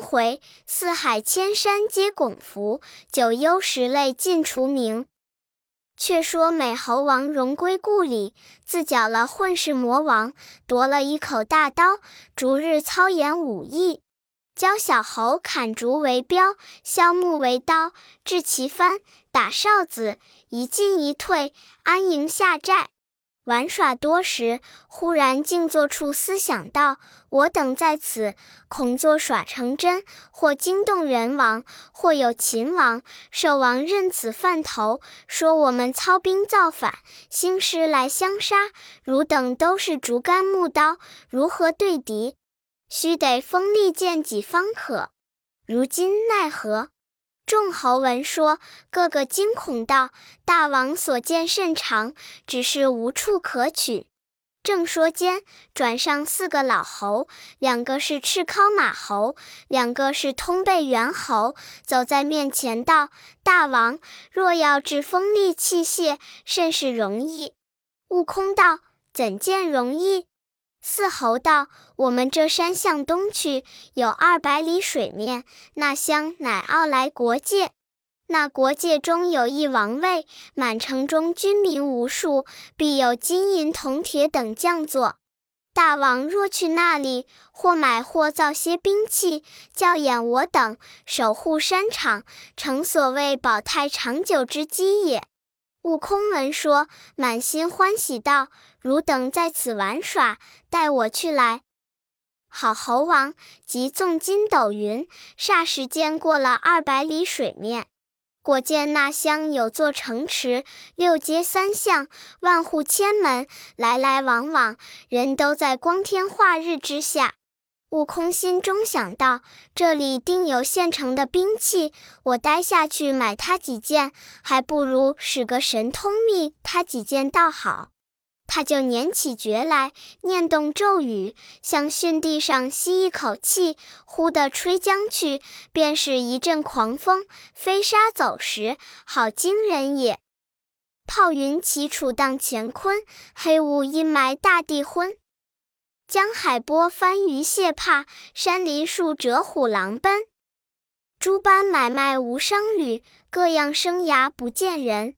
回，四海千山皆拱伏，九幽十类尽除名。却说美猴王荣归故里，自缴了混世魔王，夺了一口大刀，逐日操演武艺，教小猴砍竹为镖，削木为刀，制旗幡，打哨子，一进一退，安营下寨。玩耍多时，忽然静坐处思想道：“我等在此，恐作耍成真，或惊动人王，或有秦王、寿王认此犯头，说我们操兵造反，兴师来相杀。汝等都是竹竿木刀，如何对敌？须得锋利剑戟方可。如今奈何？”众猴闻说，个个惊恐道：“大王所见甚长，只是无处可取。”正说间，转上四个老猴，两个是赤尻马猴，两个是通背猿猴，走在面前道：“大王若要制锋利器械，甚是容易。”悟空道：“怎见容易？”四猴道：“我们这山向东去，有二百里水面，那乡乃傲来国界。那国界中有一王位，满城中军民无数，必有金银铜铁等将作。大王若去那里，或买或造些兵器，教演我等守护山场，成所谓保泰长久之基也。”悟空闻说，满心欢喜道：“汝等在此玩耍，待我去来。”好猴王即纵筋斗云，霎时间过了二百里水面。果见那乡有座城池，六街三巷，万户千门，来来往往，人都在光天化日之下。悟空心中想到：这里定有现成的兵器，我待下去买他几件，还不如使个神通秘他几件倒好。他就捻起诀来，念动咒语，向巽地上吸一口气，呼的吹将去，便是一阵狂风，飞沙走石，好惊人也！炮云齐楚荡乾坤，黑雾阴霾大地昏。江海波翻鱼蟹怕，山林树折虎狼奔。诸般买卖无商旅，各样生涯不见人。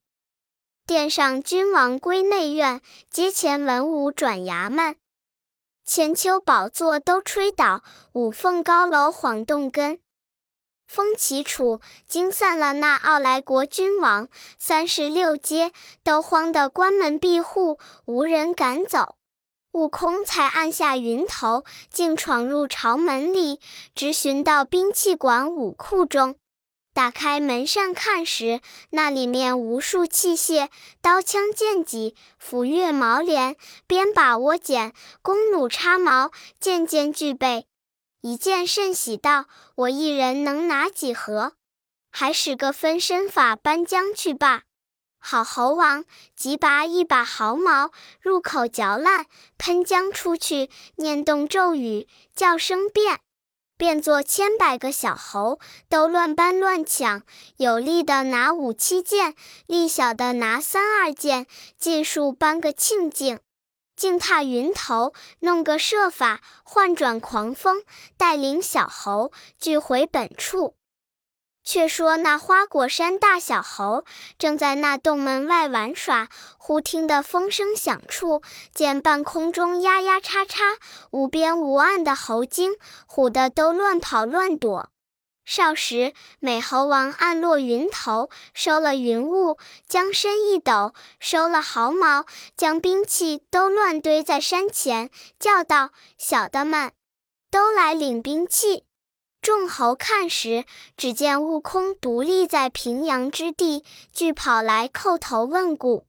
殿上君王归内院，阶前文武转衙门。千秋宝座都吹倒，五凤高楼晃动根。风起楚，惊散了那傲来国君王，三十六街都慌得关门闭户，无人敢走。悟空才按下云头，竟闯入朝门里，直寻到兵器馆武库中。打开门扇看时，那里面无数器械，刀枪剑戟、斧钺矛镰、鞭把窝剪、弓弩叉矛，件件俱备。一见甚喜道：“我一人能拿几盒？还使个分身法搬将去罢。”好猴王即拔一把毫毛，入口嚼烂，喷浆出去，念动咒语，叫声变，变作千百个小猴，都乱搬乱抢。有力的拿五七件，力小的拿三二件，尽数搬个清净。竟踏云头，弄个设法，换转狂风，带领小猴俱回本处。却说那花果山大小猴正在那洞门外玩耍，忽听得风声响处，见半空中呀呀叉叉，无边无岸的猴精，唬得都乱跑乱躲。少时，美猴王暗落云头，收了云雾，将身一抖，收了毫毛，将兵器都乱堆在山前，叫道：“小的们，都来领兵器。”众猴看时，只见悟空独立在平阳之地，俱跑来叩头问故。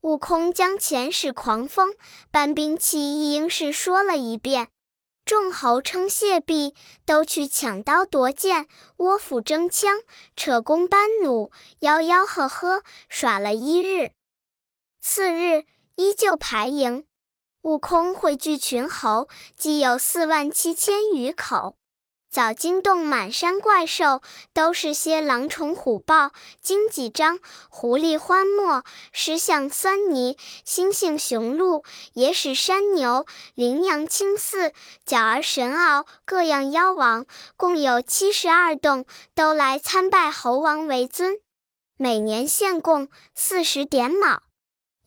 悟空将前使狂风搬兵器一应是说了一遍。众猴称谢毕，都去抢刀夺剑，窝斧争枪，扯弓搬弩，吆吆喝喝，耍了一日。次日依旧排营，悟空汇聚群猴，计有四万七千余口。早惊动满山怪兽，都是些狼虫虎豹、荆棘张、狐狸獾貘、狮象狻猊、猩猩雄鹿、野史山牛、羚羊青似、角儿神鳌，各样妖王，共有七十二洞，都来参拜猴王为尊，每年献贡四十点卯。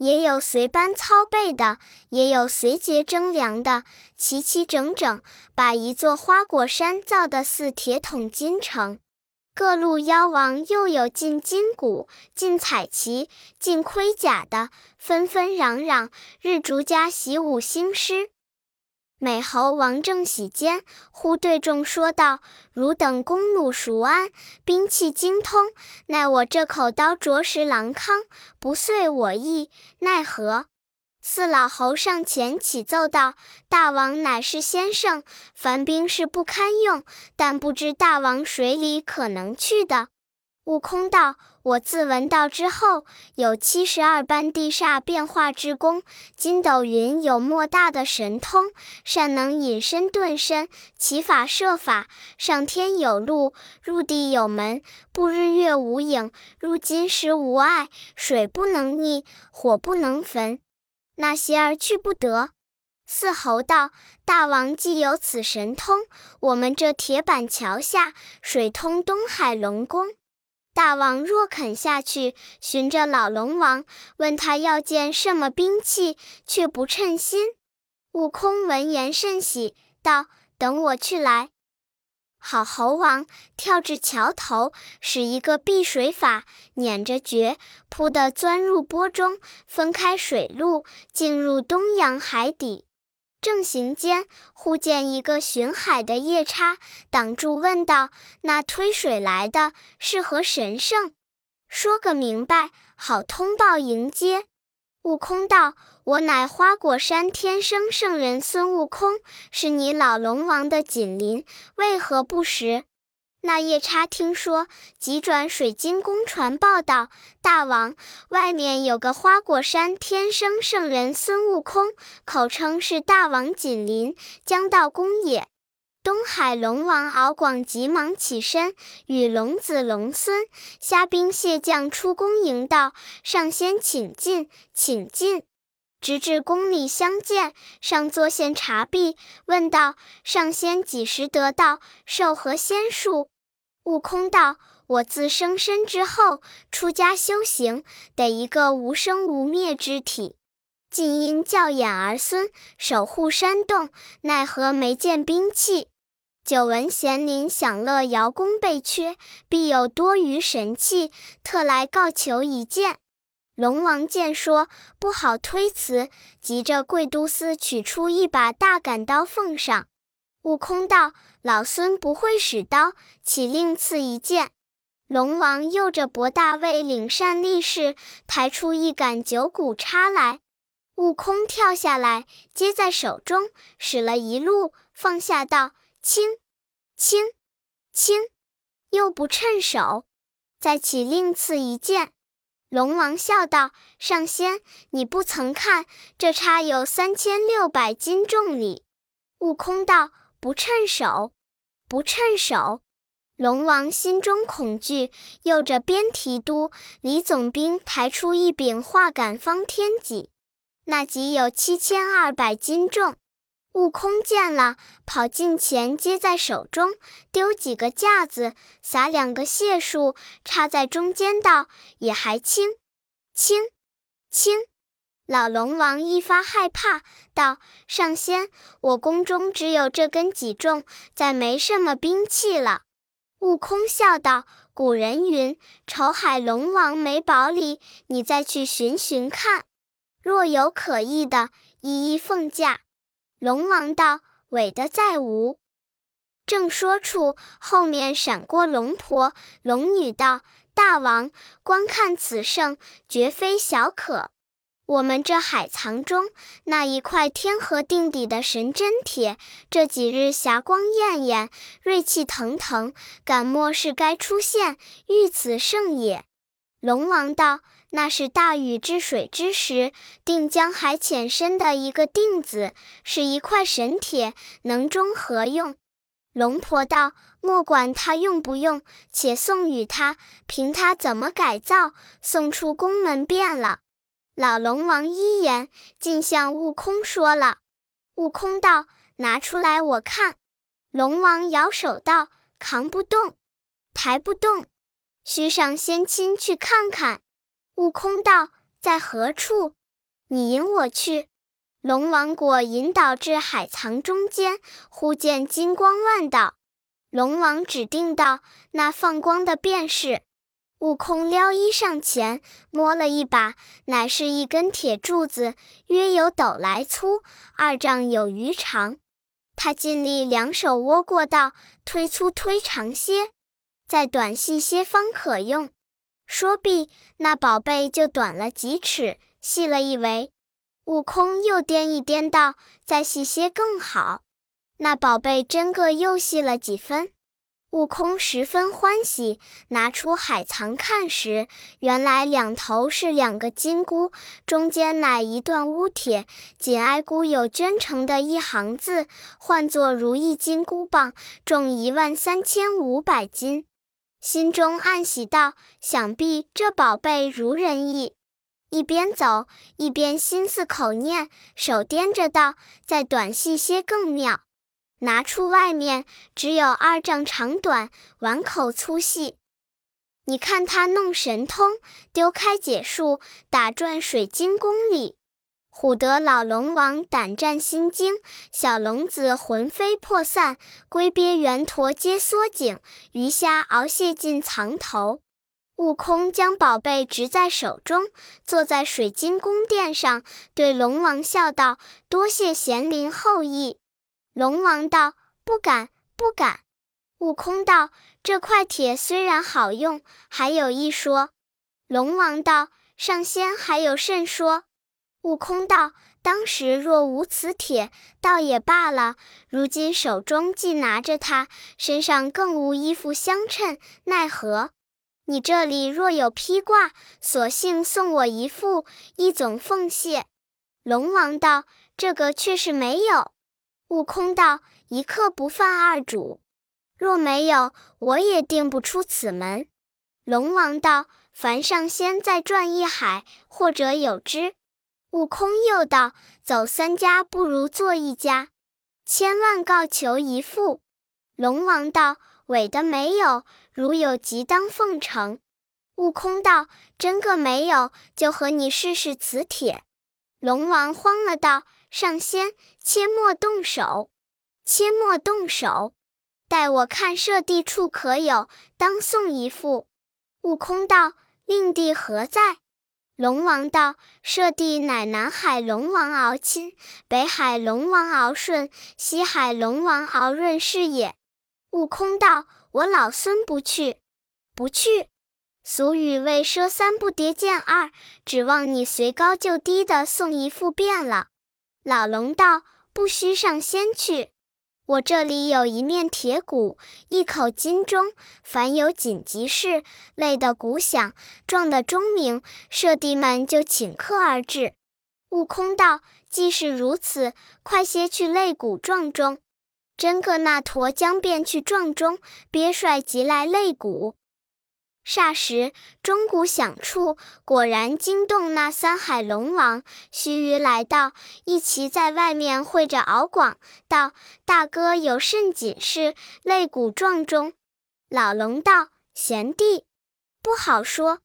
也有随班操备的，也有随节征粮的，齐齐整整，把一座花果山造得似铁桶金城。各路妖王又有进金鼓、进彩旗、进盔甲的，纷纷攘攘，日逐家习武兴师。美猴王正喜间，忽对众说道：“汝等弓弩熟谙，兵器精通，奈我这口刀着实狼康，不遂我意，奈何？”四老猴上前启奏道：“大王乃是先生，凡兵是不堪用，但不知大王水里可能去的。”悟空道：“我自闻道之后，有七十二般地煞变化之功。筋斗云有莫大的神通，善能隐身遁身，其法设法，上天有路，入地有门，不日月无影，入金石无碍，水不能溺，火不能焚，那邪而去不得。”四猴道：“大王既有此神通，我们这铁板桥下，水通东海龙宫。”大王若肯下去，寻着老龙王，问他要件什么兵器，却不称心。悟空闻言甚喜，道：“等我去来。”好猴王跳至桥头，使一个避水法，捻着诀，扑的钻入波中，分开水路，进入东洋海底。正行间，忽见一个巡海的夜叉挡住，问道：“那推水来的是何神圣？说个明白，好通报迎接。”悟空道：“我乃花果山天生圣人孙悟空，是你老龙王的紧邻，为何不识？”那夜叉听说，急转水晶宫传报道：“大王，外面有个花果山天生圣人孙悟空，口称是大王紧邻，将到宫也。”东海龙王敖广急忙起身，与龙子龙孙、虾兵蟹将出宫迎道：“上仙请进，请进。”直至宫里相见，上座献茶毕，问道：“上仙几时得道？授何仙术？”悟空道：“我自生身之后，出家修行，得一个无生无灭之体。竟因教养儿孙，守护山洞，奈何没见兵器？久闻贤灵享乐瑶宫被缺，必有多余神器，特来告求一见。”龙王见说不好推辞，急着贵都司取出一把大杆刀奉上。悟空道：“老孙不会使刀，岂另赐一件？”龙王又着博大卫领善力士，抬出一杆九股叉来。悟空跳下来，接在手中，使了一路，放下道：“轻，轻，轻！”又不趁手，再起另赐一件。龙王笑道：“上仙，你不曾看这叉有三千六百斤重哩。”悟空道。不趁手，不趁手！龙王心中恐惧，又着边提督李总兵抬出一柄画杆方天戟，那戟有七千二百斤重。悟空见了，跑近前接在手中，丢几个架子，撒两个解数，插在中间，道：“也还轻，轻，轻。”老龙王一发害怕，道：“上仙，我宫中只有这根戟重，再没什么兵器了。”悟空笑道：“古人云，丑海龙王没宝里，你再去寻寻看，若有可疑的，一一奉驾。”龙王道：“伪的再无。”正说处，后面闪过龙婆、龙女道：“大王，观看此圣，绝非小可。”我们这海藏中那一块天河定底的神真铁，这几日霞光艳艳，锐气腾腾，敢莫是该出现遇此胜也？龙王道：“那是大禹治水之时，定江海浅深的一个定子，是一块神铁，能中何用？”龙婆道：“莫管他用不用，且送与他，凭他怎么改造，送出宫门便了。”老龙王一言，竟向悟空说了。悟空道：“拿出来我看。”龙王摇手道：“扛不动，抬不动，须上仙亲去看看。”悟空道：“在何处？你引我去。”龙王果引导至海藏中间，忽见金光万道。龙王指定道：“那放光的便是。”悟空撩衣上前摸了一把，乃是一根铁柱子，约有斗来粗，二丈有余长。他尽力两手握过道，推粗推长些，再短细些方可用。说毕，那宝贝就短了几尺，细了一围。悟空又掂一掂道：“再细些更好。”那宝贝真个又细了几分。悟空十分欢喜，拿出海藏看时，原来两头是两个金箍，中间乃一段乌铁，紧挨箍有镌成的一行字，唤作“如意金箍棒”，重一万三千五百斤。心中暗喜道：“想必这宝贝如人意。”一边走一边心思口念，手掂着道：“再短细些更妙。”拿出外面只有二丈长短，碗口粗细。你看他弄神通，丢开解数，打转水晶宫里，唬得老龙王胆战心惊，小龙子魂飞魄散，龟鳖圆驼皆缩颈，鱼虾熬蟹尽藏头。悟空将宝贝执在手中，坐在水晶宫殿上，对龙王笑道：“多谢贤灵厚意。”龙王道：“不敢，不敢。”悟空道：“这块铁虽然好用，还有一说。”龙王道：“上仙还有甚说？”悟空道：“当时若无此铁，倒也罢了；如今手中既拿着它，身上更无衣服相称，奈何？”你这里若有披挂，索性送我一副，一总奉谢。龙王道：“这个却是没有。”悟空道：“一刻不犯二主，若没有，我也定不出此门。”龙王道：“凡上仙再转一海，或者有之。”悟空又道：“走三家不如做一家，千万告求一副。”龙王道：“伪的没有。”如有即当奉承。悟空道：“真个没有，就和你试试此铁。”龙王慌了，道：“上仙，切莫动手，切莫动手，待我看设地处可有，当送一副。”悟空道：“令弟何在？”龙王道：“设地乃南海龙王敖钦，北海龙王敖顺，西海龙王敖润是也。”悟空道。我老孙不去，不去。俗语谓“赊三不叠见二”，指望你随高就低的送一副便了。老龙道：“不须上仙去，我这里有一面铁鼓，一口金钟，凡有紧急事，擂得鼓响，撞得钟鸣，舍弟们就请客而至。”悟空道：“既是如此，快些去擂鼓撞钟。”真个那驼将便去撞钟，鳖帅即来擂鼓。霎时钟鼓响处，果然惊动那三海龙王。须臾来到，一齐在外面会着敖广，道：“大哥有甚紧事？擂鼓撞钟。”老龙道：“贤弟，不好说。”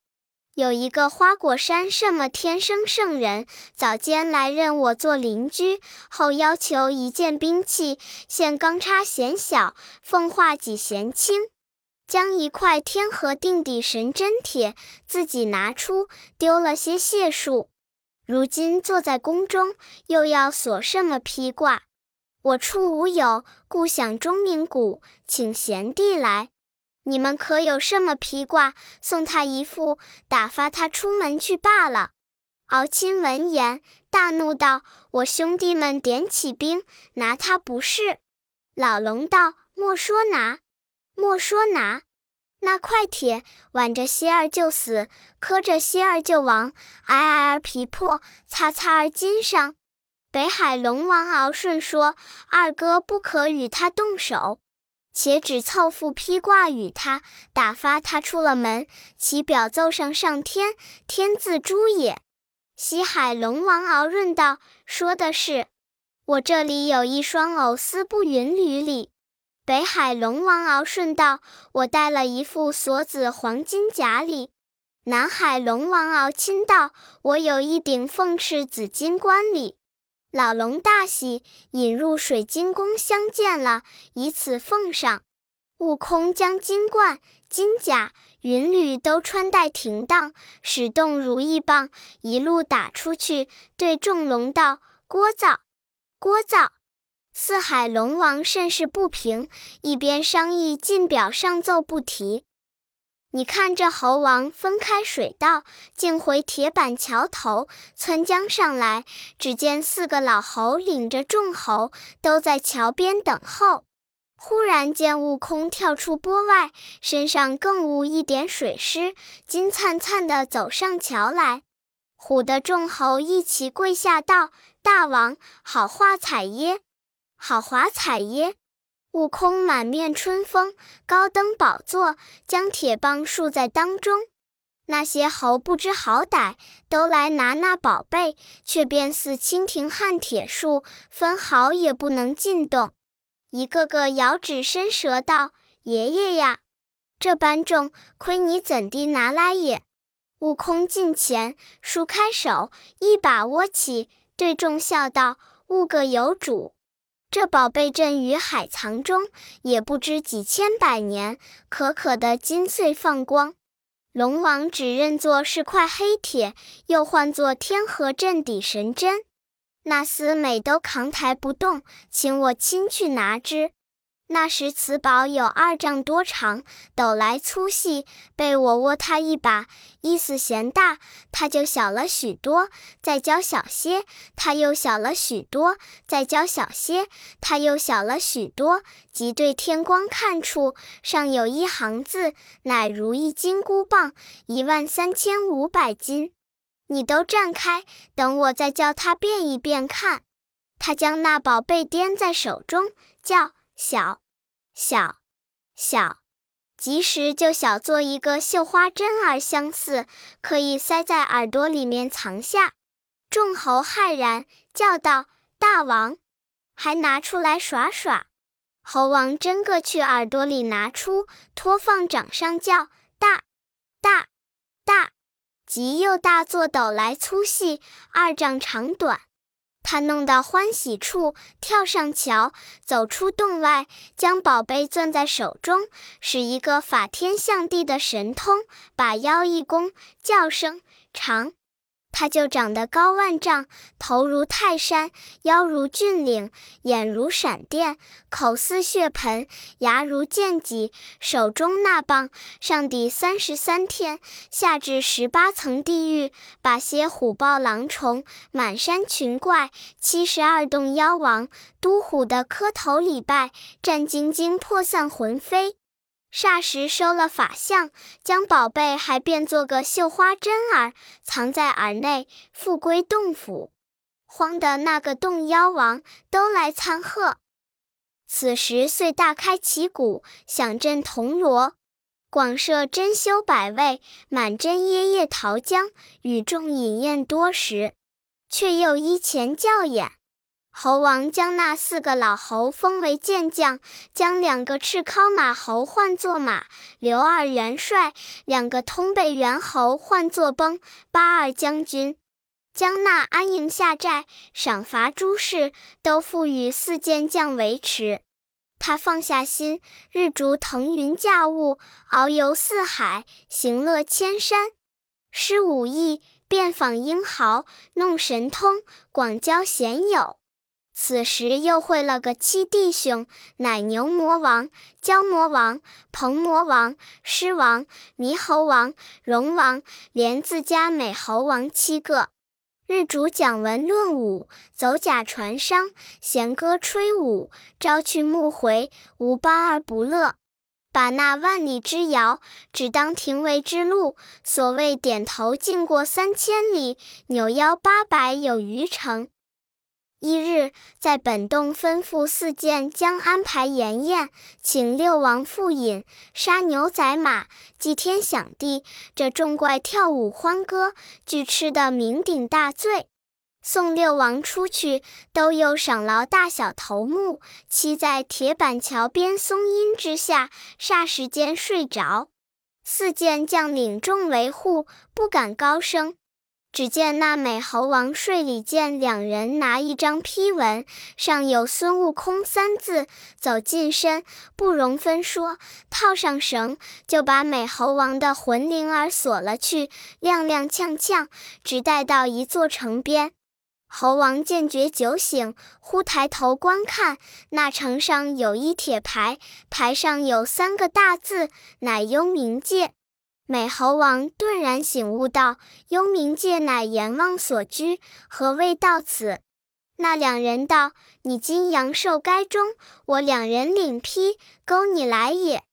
有一个花果山什么天生圣人，早间来认我做邻居，后要求一件兵器，现钢叉嫌小，奉化戟嫌轻，将一块天河定底神针铁自己拿出，丢了些解数。如今坐在宫中，又要索什么披挂？我处无有，故想钟鸣鼓，请贤弟来。你们可有什么披挂？送他一副，打发他出门去罢了。敖钦闻言，大怒道：“我兄弟们点起兵，拿他不是。”老龙道：“莫说拿，莫说拿，那块铁挽着些儿就死，磕着些儿就亡，挨挨儿皮破，擦擦儿筋伤。”北海龙王敖顺说：“二哥不可与他动手。”且只凑付披挂与他，打发他出了门，其表奏上上天，天自诛也。西海龙王敖润道：“说的是，我这里有一双藕丝布云履里。”北海龙王敖顺道：“我带了一副锁子黄金甲礼。”南海龙王敖钦道：“我有一顶凤翅紫金冠礼。”老龙大喜，引入水晶宫相见了，以此奉上。悟空将金冠、金甲。云履都穿戴停当，使动如意棒，一路打出去，对众龙道：“聒噪，聒噪！”四海龙王甚是不平，一边商议，进表上奏不提。你看这猴王分开水道，竟回铁板桥头，窜江上来，只见四个老猴领着众猴都在桥边等候。忽然见悟空跳出波外，身上更无一点水湿，金灿灿的走上桥来。唬得众猴一齐跪下道：“大王，好话彩耶！好华彩耶！”悟空满面春风，高登宝座，将铁棒竖在当中。那些猴不知好歹，都来拿那宝贝，却便似蜻蜓撼铁树，分毫也不能进动。一个个摇指伸舌道：“爷爷呀，这般重，亏你怎地拿来也？”悟空近前，舒开手，一把握起，对众笑道：“悟个有主！这宝贝镇于海藏中，也不知几千百年，可可的金穗放光。龙王只认作是块黑铁，又唤作天河镇底神针。”那厮每都扛抬不动，请我亲去拿之。那时此宝有二丈多长，斗来粗细，被我握他一把，意思嫌大，他就小了许多；再教小些，他又小了许多；再教小些，他又小了许多。即对天光看处，上有一行字，乃如意金箍棒，一万三千五百斤。你都站开，等我再叫他变一变看。他将那宝贝掂在手中，叫小，小，小，即时就小做一个绣花针儿相似，可以塞在耳朵里面藏下。众猴骇然，叫道：“大王，还拿出来耍耍！”猴王真个去耳朵里拿出，托放掌上，叫大，大，大。即又大作斗来粗细二丈长短，他弄到欢喜处，跳上桥，走出洞外，将宝贝攥在手中，使一个法天象地的神通，把腰一弓，叫声长。他就长得高万丈，头如泰山，腰如峻岭，眼如闪电，口似血盆，牙如剑戟。手中那棒，上抵三十三天，下至十八层地狱，把些虎豹狼虫、满山群怪、七十二洞妖王，都唬得磕头礼拜，战兢兢，魄散魂飞。霎时收了法相，将宝贝还变做个绣花针儿，藏在耳内，复归洞府。慌得那个洞妖王都来参贺。此时遂大开旗鼓，响震铜锣，广设珍馐百味，满斟椰叶桃浆，与众饮宴多时，却又依前教演。猴王将那四个老猴封为健将，将两个赤尻马猴唤作马刘二元帅，两个通背猿猴唤作崩八二将军，将那安营下寨、赏罚诸事都付与四健将维持。他放下心，日逐腾云驾雾，遨游四海，行乐千山，施武艺，遍访英豪，弄神通，广交贤友。此时又会了个七弟兄，乃牛魔王、蛟魔王、鹏魔王、狮王、猕猴王、龙王，连自家美猴王七个。日主讲文论武，走甲传商，弦歌吹舞，朝去暮回，无八而不乐。把那万里之遥，只当庭为之路。所谓点头尽过三千里，扭腰八百有余程。一日，在本洞吩咐四件将安排筵宴，请六王赴饮，杀牛宰马，祭天享地。这众怪跳舞欢歌，俱吃得酩酊大醉。送六王出去，都有赏劳大小头目，栖在铁板桥边松阴之下，霎时间睡着。四件将领众维护，不敢高声。只见那美猴王睡里见两人拿一张批文，上有孙悟空三字，走近身，不容分说，套上绳，就把美猴王的魂灵儿锁了去，踉踉跄跄，直带到一座城边。猴王见觉酒醒，忽抬头观看，那城上有一铁牌，牌上有三个大字，乃幽冥界。美猴王顿然醒悟道：“幽冥界乃阎王所居，何谓到此？”那两人道：“你今阳寿该终，我两人领批勾你来也。”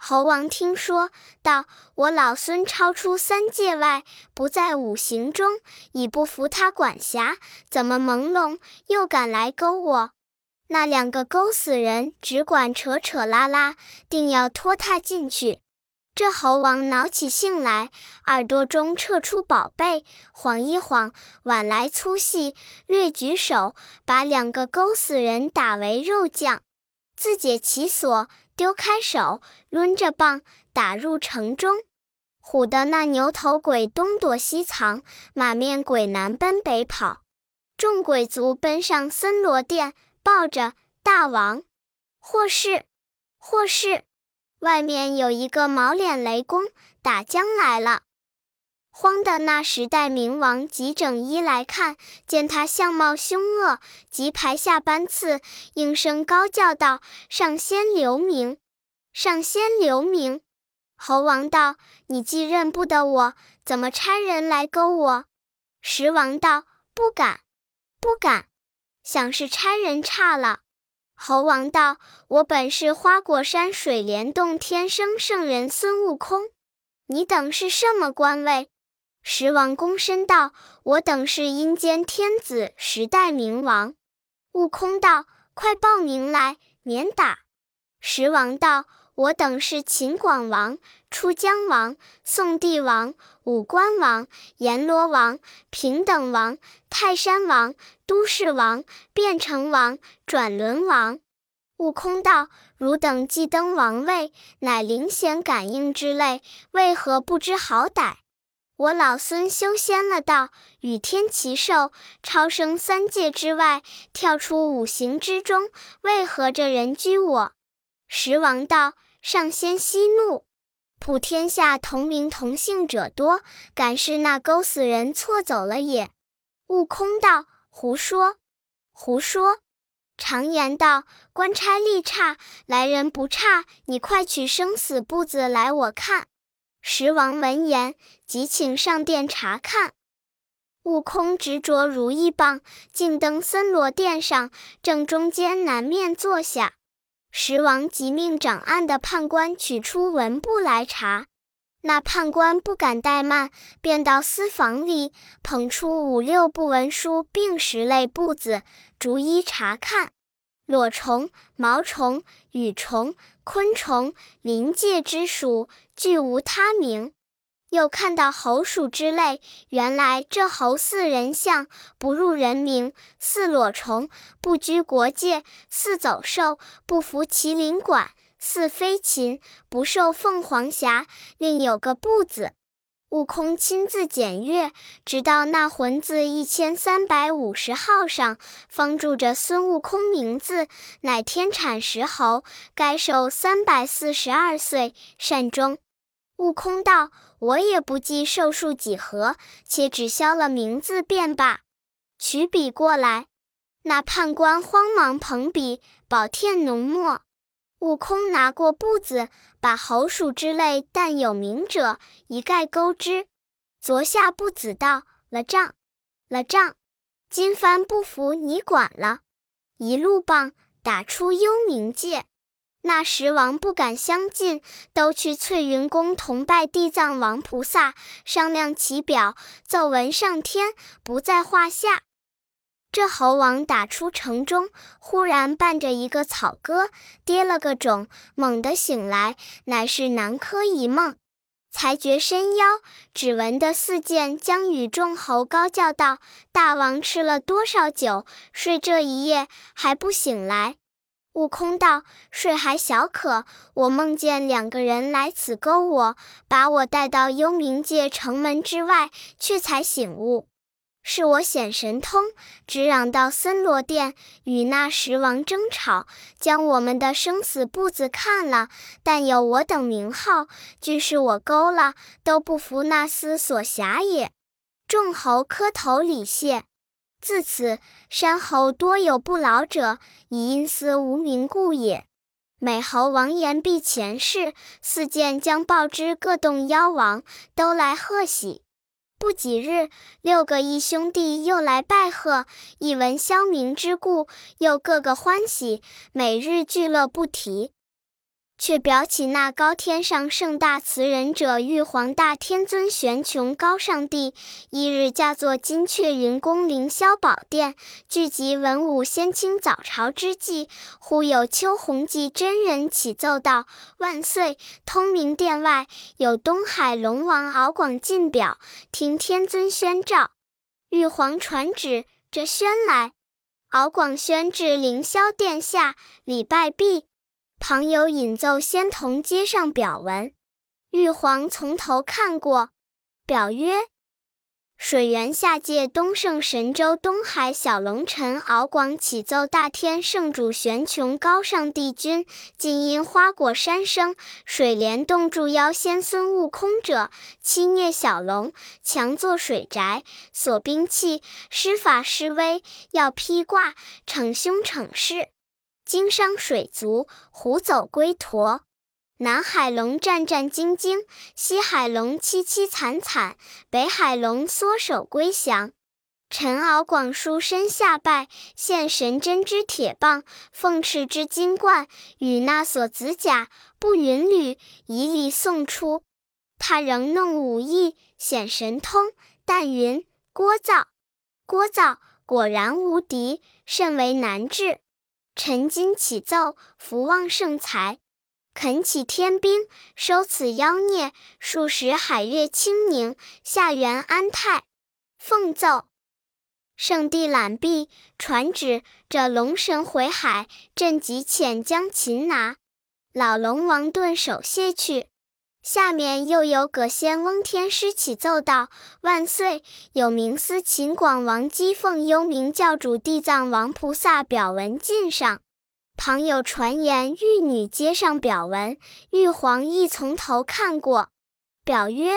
猴王听说，道：“我老孙超出三界外，不在五行中，已不服他管辖，怎么朦胧又敢来勾我？”那两个勾死人只管扯扯拉拉，定要拖他进去。这猴王恼起性来，耳朵中撤出宝贝，晃一晃，碗来粗细，略举手，把两个勾死人打为肉酱，自解其锁，丢开手，抡着棒打入城中，唬得那牛头鬼东躲西藏，马面鬼南奔北跑，众鬼卒奔上森罗殿，抱着大王，或是，或是。外面有一个毛脸雷公打将来了，慌的那时代冥王急整衣来看，见他相貌凶恶，即排下班次，应声高叫道：“上仙留名，上仙留名！”猴王道：“你既认不得我，怎么差人来勾我？”石王道：“不敢，不敢，想是差人差了。”猴王道：“我本是花果山水帘洞天生圣人孙悟空，你等是什么官位？”石王躬身道：“我等是阴间天子，十代冥王。”悟空道：“快报名来，免打。”石王道：“我等是秦广王、出江王、宋帝王、五官王、阎罗王、平等王、泰山王。”都市王、变成王、转轮王，悟空道：“汝等既登王位，乃灵显感应之类，为何不知好歹？我老孙修仙了道，与天齐寿，超生三界之外，跳出五行之中，为何这人居我？”石王道：“上仙息怒，普天下同名同姓者多，敢是那勾死人错走了也？”悟空道。胡说，胡说！常言道，官差力差，来人不差。你快取生死簿子来，我看。石王闻言，即请上殿查看。悟空执着如意棒，径登森罗殿上，正中间南面坐下。石王即命掌案的判官取出文簿来查。那判官不敢怠慢，便到私房里捧出五六部文书，并十类簿子，逐一查看。裸虫、毛虫、羽虫、昆虫、临界之属，俱无他名。又看到猴鼠之类，原来这猴似人相，不入人名；似裸虫，不居国界；似走兽，不服麒麟管。似飞禽不受凤凰辖，另有个不字。悟空亲自检阅，直到那魂字一千三百五十号上，方注着孙悟空名字，乃天产石猴，该寿三百四十二岁，善终。悟空道：“我也不记寿数几何，且只消了名字便罢。”取笔过来，那判官慌忙捧笔，饱添浓墨。悟空拿过簿子，把猴鼠之类但有名者一概勾之，昨下不子道了账，了账。今番不服你管了，一路棒打出幽冥界。那时王不敢相近，都去翠云宫同拜地藏王菩萨，商量其表，奏文上天，不在话下。这猴王打出城中，忽然伴着一个草歌，跌了个肿，猛地醒来，乃是南柯一梦。才觉身腰，只闻得四剑将与众猴高叫道：“大王吃了多少酒？睡这一夜还不醒来？”悟空道：“睡还小可，我梦见两个人来此勾我，把我带到幽冥界城门之外去，才醒悟。”是我显神通，直嚷到森罗殿，与那十王争吵，将我们的生死簿子看了。但有我等名号，俱是我勾了，都不服那厮所辖也。众猴磕头礼谢。自此，山猴多有不老者，以因私无名故也。美猴王言毕前世，四剑将报之各洞妖王，都来贺喜。不几日，六个义兄弟又来拜贺，一闻消明之故，又个个欢喜，每日聚乐不提。却表起那高天上圣大慈仁者玉皇大天尊玄穹高上帝，一日驾坐金阙云宫凌霄宝殿，聚集文武仙卿早朝之际，忽有秋弘济真人起奏道：“万岁！通明殿外有东海龙王敖广进表，听天尊宣召。”玉皇传旨，这宣来。敖广宣至凌霄殿下，礼拜毕。旁有引奏仙童接上表文，玉皇从头看过，表曰：水源下界东胜神州东海小龙臣敖广启奏大天圣主玄穹高上帝君，今因花果山生。水帘洞住妖仙孙悟空者，欺虐小龙，强作水宅，锁兵器，施法施威，要披挂，逞凶逞势。经商水族，虎走龟驼；南海龙战战兢兢，西海龙凄凄惨惨，北海龙缩手归降。陈敖广书身下拜，献神针之铁棒，凤翅之金冠，与那所子甲，不允履，以礼送出。他仍弄武艺，显神通，但云聒噪，聒噪，果然无敌，甚为难治。臣今启奏，福旺盛财，恳起天兵，收此妖孽，数十海月清宁，下元安泰。奉奏，圣帝览毕，传旨：这龙神回海，朕即遣将擒拿。老龙王顿首谢去。下面又有葛仙翁天师起奏道：“万岁！有名司秦广王姬奉幽冥教主地藏王菩萨表文进上，旁有传言玉女接上表文，玉皇亦从头看过。表曰：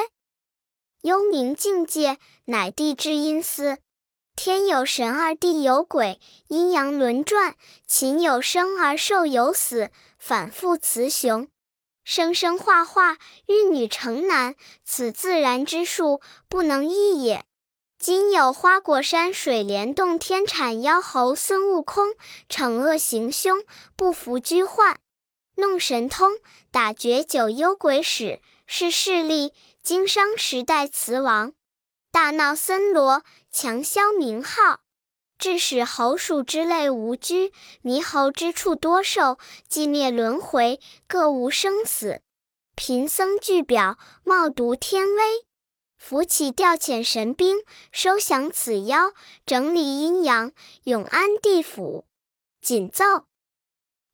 幽冥境界，乃地之阴司，天有神而地有鬼，阴阳轮转，禽有生而兽有死，反复雌雄。”生生化化，育女成男，此自然之术，不能易也。今有花果山水帘洞天产妖猴孙悟空，惩恶行凶，不服拘唤，弄神通，打绝九幽鬼使，是势力，经商时代雌王，大闹森罗，强销名号。致使猴鼠之类无居，猕猴之处多寿，寂灭轮回，各无生死。贫僧具表，冒读天威，扶起调遣神兵，收降此妖，整理阴阳，永安地府。谨奏。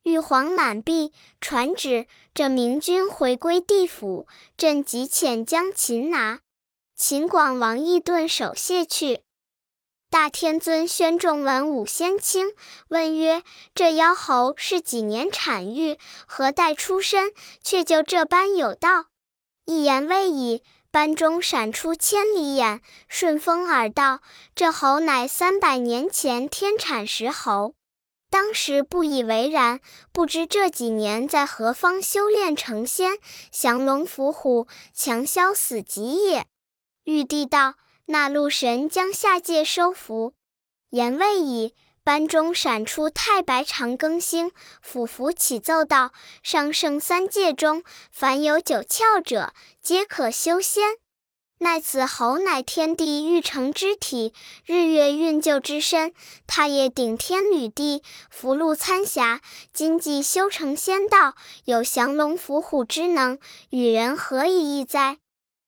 玉皇满毕，传旨：这明君回归地府，朕即遣将擒拿。秦广王亦顿手谢去。大天尊宣众文武仙卿，问曰：“这妖猴是几年产育？何代出身？却就这般有道？”一言未已，班中闪出千里眼，顺风耳道：“这猴乃三百年前天产石猴，当时不以为然，不知这几年在何方修炼成仙，降龙伏虎，强消死疾也。”玉帝道。那路神将下界收服，言未已，班中闪出太白长庚星，俯伏起奏道：上圣三界中，凡有九窍者，皆可修仙。奈此侯乃天地育成之体，日月运就之身。他也顶天履地，福禄参霞，今既修成仙道，有降龙伏虎之能，与人何以异哉？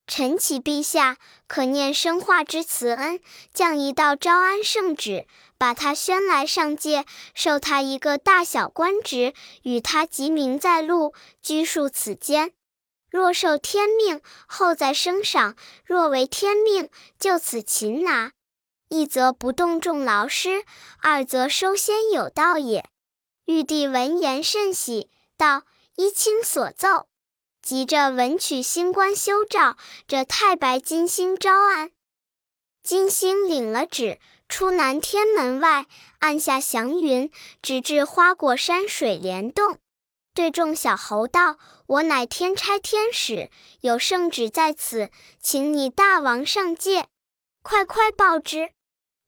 臣启陛下，可念生化之慈恩，降一道招安圣旨，把他宣来上界，授他一个大小官职，与他即名在禄，居庶此间。若受天命，后再升赏；若违天命，就此擒拿。一则不动众劳师，二则收仙有道也。玉帝闻言甚喜，道：“依卿所奏，急着文曲星官修诏，这太白金星招安。”金星领了旨，出南天门外，按下祥云，直至花果山水帘洞。对众小猴道：“我乃天差天使，有圣旨在此，请你大王上界，快快报之。”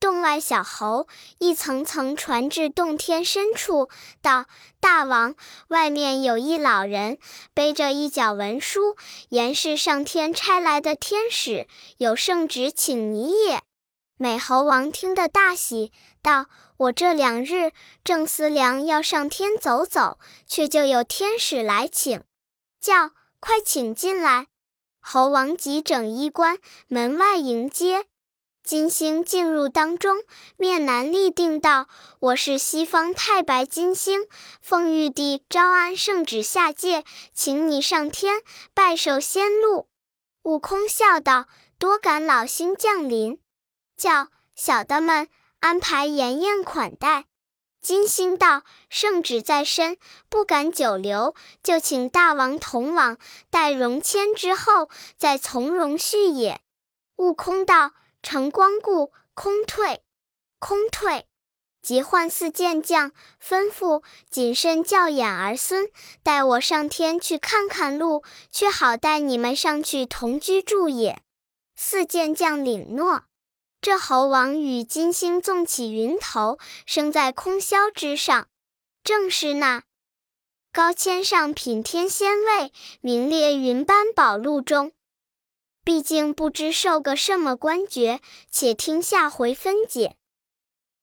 洞外小猴一层层传至洞天深处，道：“大王，外面有一老人，背着一角文书，言是上天差来的天使，有圣旨请你也。”美猴王听得大喜，道。我这两日正思量要上天走走，却就有天使来请，叫快请进来。猴王急整衣冠，门外迎接。金星进入当中，面南立定道：“我是西方太白金星，奉玉帝招安圣旨下界，请你上天拜受仙禄。”悟空笑道：“多感老星降临，叫小的们。”安排筵宴款待，金星道：“圣旨在身，不敢久留，就请大王同往，待荣迁之后，再从容续也。”悟空道：“承光顾，空退，空退。”即唤四健将，吩咐谨慎教养儿孙，带我上天去看看路，却好带你们上去同居住也。四健将领诺。这猴王与金星纵起云头，升在空霄之上，正是那高千上品天仙位，名列云班宝录中。毕竟不知受个什么官爵，且听下回分解。